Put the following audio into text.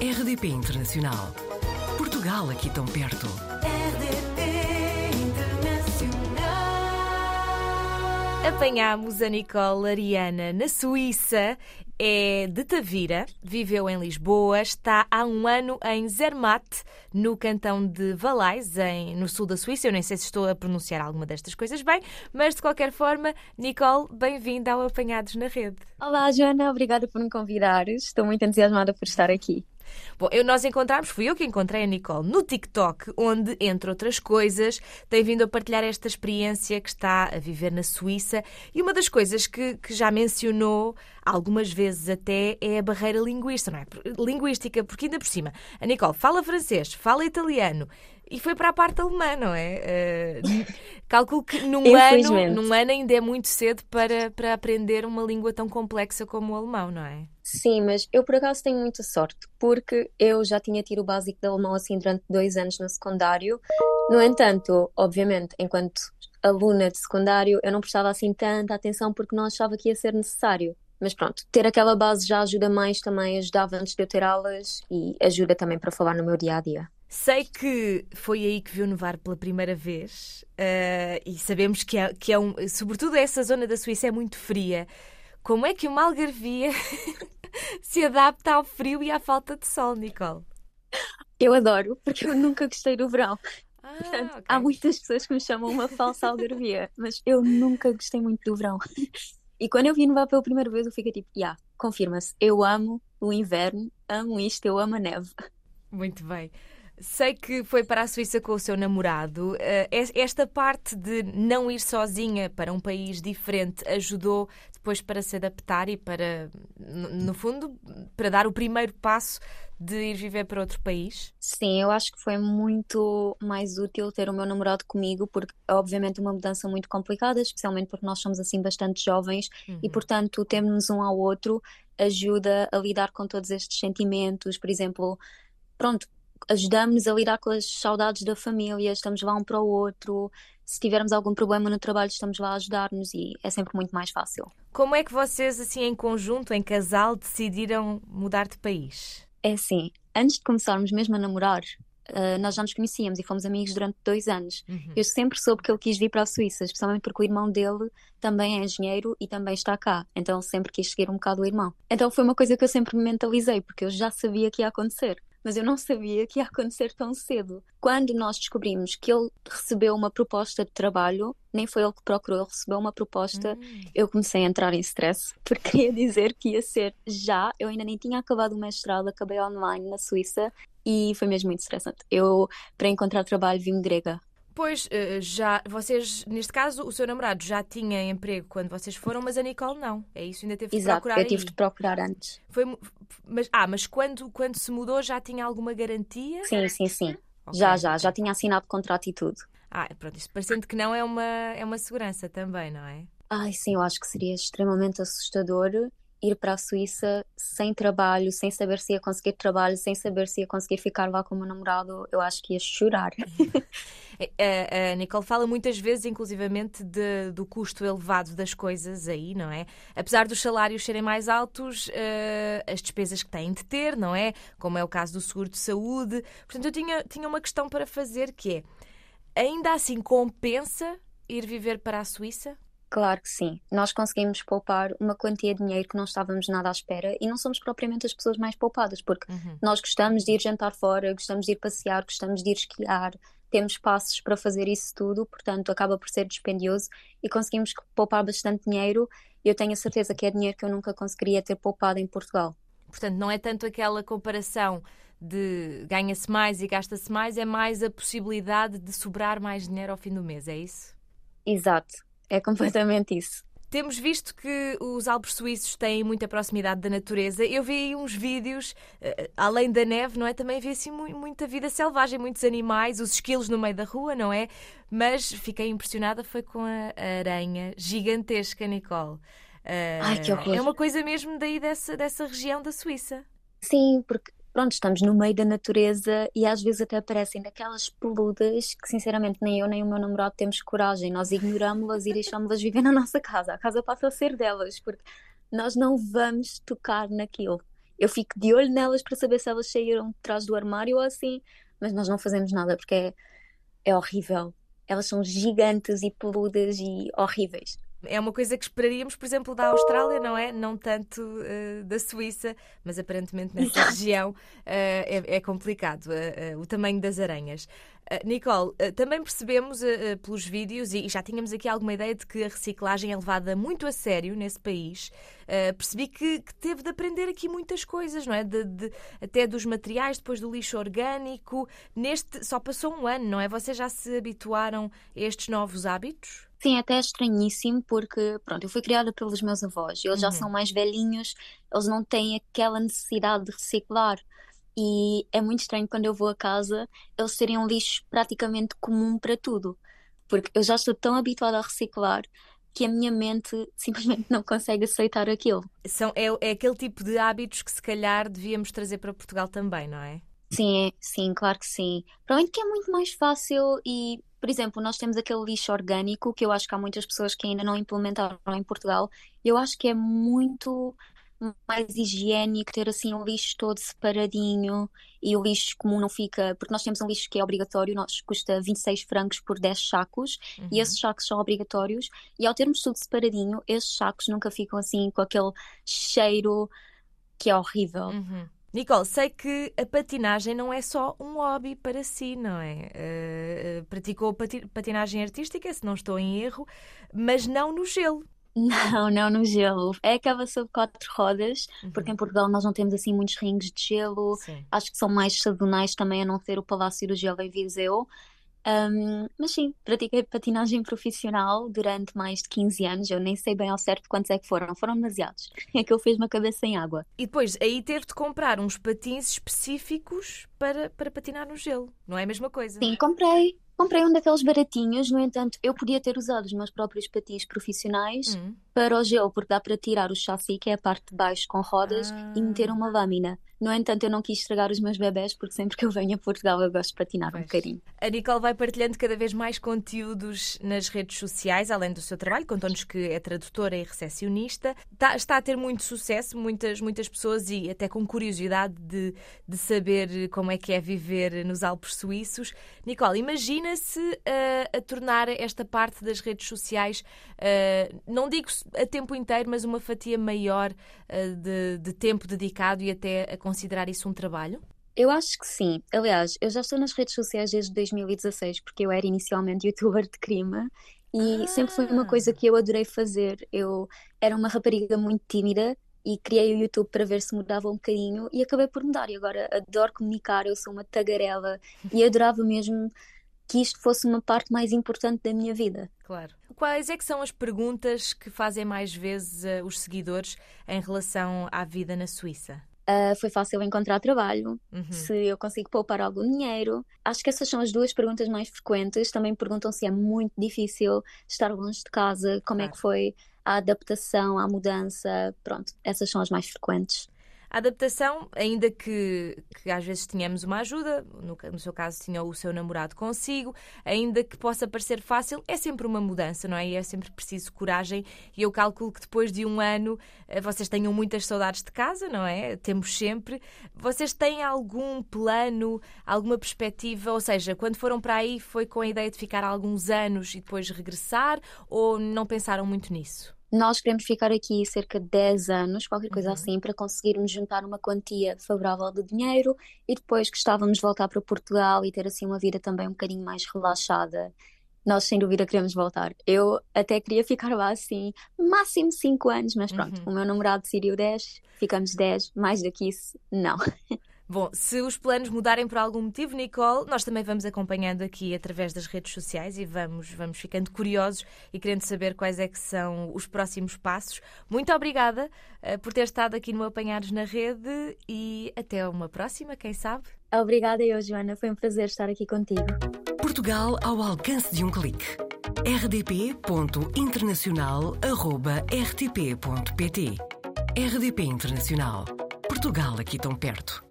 RDP Internacional. Portugal aqui tão perto. RDP Internacional. Apanhámos a Nicole Ariana na Suíça. É de Tavira, viveu em Lisboa, está há um ano em Zermatt, no cantão de Valais, em, no sul da Suíça. Eu nem sei se estou a pronunciar alguma destas coisas bem, mas de qualquer forma, Nicole, bem-vinda ao Apanhados na Rede. Olá, Joana, obrigada por me convidares. Estou muito entusiasmada por estar aqui. Bom, eu, nós encontramos, fui eu que encontrei a Nicole no TikTok, onde, entre outras coisas, tem vindo a partilhar esta experiência que está a viver na Suíça. E uma das coisas que, que já mencionou algumas vezes até é a barreira linguística, não é? Linguística, porque ainda por cima, a Nicole fala francês, fala italiano e foi para a parte alemã, não é? Uh, calculo que num ano, num ano ainda é muito cedo para, para aprender uma língua tão complexa como o alemão, não é? Sim, mas eu por acaso tenho muita sorte, porque eu já tinha tido o básico de alemão assim durante dois anos no secundário. No entanto, obviamente, enquanto aluna de secundário, eu não prestava assim tanta atenção porque não achava que ia ser necessário. Mas pronto, ter aquela base já ajuda mais também, ajudava antes de eu ter aulas e ajuda também para falar no meu dia a dia. Sei que foi aí que viu nevar pela primeira vez uh, e sabemos que é, que é um. Sobretudo essa zona da Suíça é muito fria. Como é que uma algarvia se adapta ao frio e à falta de sol, Nicole? Eu adoro, porque eu nunca gostei do verão. Ah, Portanto, ok. há muitas pessoas que me chamam uma falsa algarvia, mas eu nunca gostei muito do verão. E quando eu vi nevar pela primeira vez, eu fiquei tipo, já, yeah, confirma-se, eu amo o inverno, amo isto, eu amo a neve. Muito bem. Sei que foi para a Suíça com o seu namorado. Eh, Esta parte de não ir sozinha para um país diferente ajudou depois para se adaptar e para, no fundo, para dar o primeiro passo de ir viver para outro país? Sim, eu acho que foi muito mais útil ter o meu namorado comigo, porque é obviamente uma mudança muito complicada, especialmente porque nós somos assim bastante jovens Uhum. e, portanto, termos um ao outro ajuda a lidar com todos estes sentimentos. Por exemplo, pronto, ajudamos a lidar com as saudades da família, estamos lá um para o outro. Se tivermos algum problema no trabalho, estamos lá a ajudar-nos e é sempre muito mais fácil. Como é que vocês, assim, em conjunto, em casal, decidiram mudar de país? É assim, antes de começarmos mesmo a namorar, uh, nós já nos conhecíamos e fomos amigos durante dois anos. Uhum. Eu sempre soube que ele quis vir para a Suíça, especialmente porque o irmão dele também é engenheiro e também está cá. Então ele sempre quis seguir um bocado o irmão. Então foi uma coisa que eu sempre me mentalizei, porque eu já sabia que ia acontecer. Mas eu não sabia que ia acontecer tão cedo. Quando nós descobrimos que ele recebeu uma proposta de trabalho, nem foi ele que procurou, ele recebeu uma proposta, Hum. eu comecei a entrar em stress, porque queria dizer que ia ser já. Eu ainda nem tinha acabado o mestrado, acabei online na Suíça e foi mesmo muito estressante. Eu, para encontrar trabalho, vim grega. Pois, eh, já, vocês, neste caso, o seu namorado já tinha emprego quando vocês foram, mas a Nicole não. É isso, ainda teve de Exato, procurar eu tive aí. de procurar antes. Foi, mas, ah, mas quando, quando se mudou já tinha alguma garantia? Sim, sim, sim. Ok. Já, já, já tinha assinado contrato e tudo. Ah, pronto, isto parecendo que não é uma, é uma segurança também, não é? Ai, sim, eu acho que seria extremamente assustador ir para a Suíça sem trabalho, sem saber se ia conseguir trabalho, sem saber se ia conseguir ficar lá com o meu namorado. Eu acho que ia chorar. A, a Nicole fala muitas vezes, inclusivamente, de- do custo elevado das coisas aí, não é? Apesar dos salários serem mais altos, eh, as despesas que têm de ter, não é? Como é o caso do seguro de saúde. Portanto, eu tinha, tinha uma questão para fazer que é: ainda assim compensa ir viver para a Suíça? Claro que sim. Nós conseguimos poupar uma quantia de dinheiro que não estávamos nada à espera e não somos propriamente as pessoas mais poupadas, porque Uhum. nós gostamos de ir jantar fora, gostamos de ir passear, gostamos de ir esquiar, temos passos para fazer isso tudo, portanto acaba por ser dispendioso e conseguimos poupar bastante dinheiro eu tenho a certeza que é dinheiro que eu nunca conseguiria ter poupado em Portugal. Portanto, não é tanto aquela comparação de ganha-se mais e gasta-se mais, é mais a possibilidade de sobrar mais dinheiro ao fim do mês, é isso? Exato, é completamente isso. Temos visto que os Alpes suíços têm muita proximidade da natureza. Eu vi aí uns vídeos, eh, além da neve, não é? Também vi assim mu- muita vida selvagem, muitos animais, os esquilos no meio da rua, não é? Mas fiquei impressionada foi com a aranha gigantesca, Nicole. Eh, Ai, que horror. É uma coisa mesmo daí dessa, dessa região da Suíça. Sim, porque pronto, estamos no meio da natureza e às vezes até aparecem daquelas peludas que sinceramente nem eu nem o meu namorado temos coragem. Nós ignorámos-las e deixámos-las viver na nossa casa. A casa passa a ser delas, porque nós não vamos tocar naquilo. Eu fico de olho nelas para saber se elas saíram de trás do armário ou assim, mas nós não fazemos nada porque é, é horrível. Elas são gigantes e peludas e horríveis. É uma coisa que esperaríamos, por exemplo, da Austrália, não é? Não tanto uh, da Suíça, mas aparentemente nessa região uh, é, é, complicado uh, o tamanho das aranhas. Nicole, também percebemos pelos vídeos, e já tínhamos aqui alguma ideia de que a reciclagem é levada muito a sério nesse país. percebi que, que, teve de aprender aqui muitas coisas, não é? De, de, até dos materiais, depois do lixo orgânico. Neste só passou um ano, não é? Vocês já se habituaram a estes novos hábitos? Sim, até é estranhíssimo porque, pronto, eu fui criada pelos meus avós, eles já são uhum. mais velhinhos, eles não têm aquela necessidade de reciclar. E é muito estranho quando eu vou a casa eles terem um lixo praticamente comum para tudo. Porque eu já estou tão habituada a reciclar que a minha mente simplesmente não consegue aceitar aquilo. São, é, é aquele tipo de hábitos que se calhar devíamos trazer para Portugal também, não é? Sim, sim, claro que sim. Provavelmente que é muito mais fácil e por exemplo, nós temos aquele lixo orgânico que eu acho que há muitas pessoas que ainda não implementaram em Portugal. Eu acho que é muito mais higiênico ter assim o lixo todo separadinho e o lixo comum não fica, porque nós temos um lixo que é obrigatório, nós custa 26 francos por 10 sacos uhum. e esses sacos são obrigatórios e ao termos tudo separadinho, esses sacos nunca ficam assim com aquele cheiro que é horrível. Uhum. Nicole, sei que a patinagem não é só um hobby para si, não é? Uh, praticou patinagem artística, se não estou em erro, mas não no gelo. Não, não no gelo. É aquela sobre quatro rodas, uhum. porque em Portugal nós não temos assim muitos rings de gelo. Sim. Acho que são mais sazonais também, a não ser o Palácio do Gelo em Viseu. Um, mas sim, pratiquei patinagem profissional durante mais de 15 anos. Eu nem sei bem ao certo quantos é que foram, foram demasiados. É que eu fiz uma cabeça em água. E depois aí teve de comprar uns patins específicos para, para patinar no gelo, não é a mesma coisa? Sim, comprei. Comprei um daqueles baratinhos, no entanto, eu podia ter usado os meus próprios patins profissionais hum. para o gelo, porque dá para tirar o chassi, que é a parte de baixo com rodas, ah. e meter uma lâmina. No entanto, eu não quis estragar os meus bebés, porque sempre que eu venho a Portugal eu gosto de patinar pois. um bocadinho. A Nicole vai partilhando cada vez mais conteúdos nas redes sociais, além do seu trabalho. Contou-nos que é tradutora e recepcionista. Está, está, a ter muito sucesso, muitas, muitas pessoas e até com curiosidade de, de saber como é que é viver nos Alpes suíços. Nicole, imagina-se uh, a tornar esta parte das redes sociais, uh, não digo a tempo inteiro, mas uma fatia maior uh, de, de tempo dedicado e até a considerar isso um trabalho? Eu acho que sim. Aliás, eu já estou nas redes sociais desde 2016, porque eu era inicialmente youtuber de crime e ah. sempre foi uma coisa que eu adorei fazer. Eu era uma rapariga muito tímida e criei o YouTube para ver se mudava um bocadinho e acabei por mudar. E agora adoro comunicar, eu sou uma tagarela e adorava mesmo que isto fosse uma parte mais importante da minha vida. Claro. Quais é que são as perguntas que fazem mais vezes uh, os seguidores em relação à vida na Suíça? Uh, foi fácil encontrar trabalho, uhum. se eu consigo poupar algum dinheiro. Acho que essas são as duas perguntas mais frequentes. Também perguntam se é muito difícil estar longe de casa, como claro. é que foi a adaptação, a mudança. Pronto, essas são as mais frequentes. A adaptação, ainda que, que às vezes tenhamos uma ajuda, no, no, seu caso tinha o seu namorado consigo, ainda que possa parecer fácil, é sempre uma mudança, não é? E é sempre preciso coragem. E eu calculo que depois de um ano eh, vocês tenham muitas saudades de casa, não é? Temos sempre. Vocês têm algum plano, alguma perspectiva? Ou seja, quando foram para aí foi com a ideia de ficar alguns anos e depois regressar ou não pensaram muito nisso? Nós queremos ficar aqui cerca de 10 anos, qualquer coisa uhum. assim, para conseguirmos juntar uma quantia favorável de dinheiro e depois gostávamos de voltar para Portugal e ter assim uma vida também um bocadinho mais relaxada. Nós sem dúvida queremos voltar. Eu até queria ficar lá assim, máximo 5 anos, mas pronto, uhum. o meu namorado decidiu 10, ficamos 10, mais do que isso, não. Bom, se os planos mudarem por algum motivo, Nicole, nós também vamos acompanhando aqui através das redes sociais e vamos, vamos ficando curiosos e querendo saber quais é que são os próximos passos. Muito obrigada uh, por ter estado aqui no Apanhados na Rede e até uma próxima, quem sabe? Obrigada eu, Joana. Foi um prazer estar aqui contigo. Portugal ao alcance de um clique. rdp.internacional.rtp.pt RDP Internacional. Portugal aqui tão perto.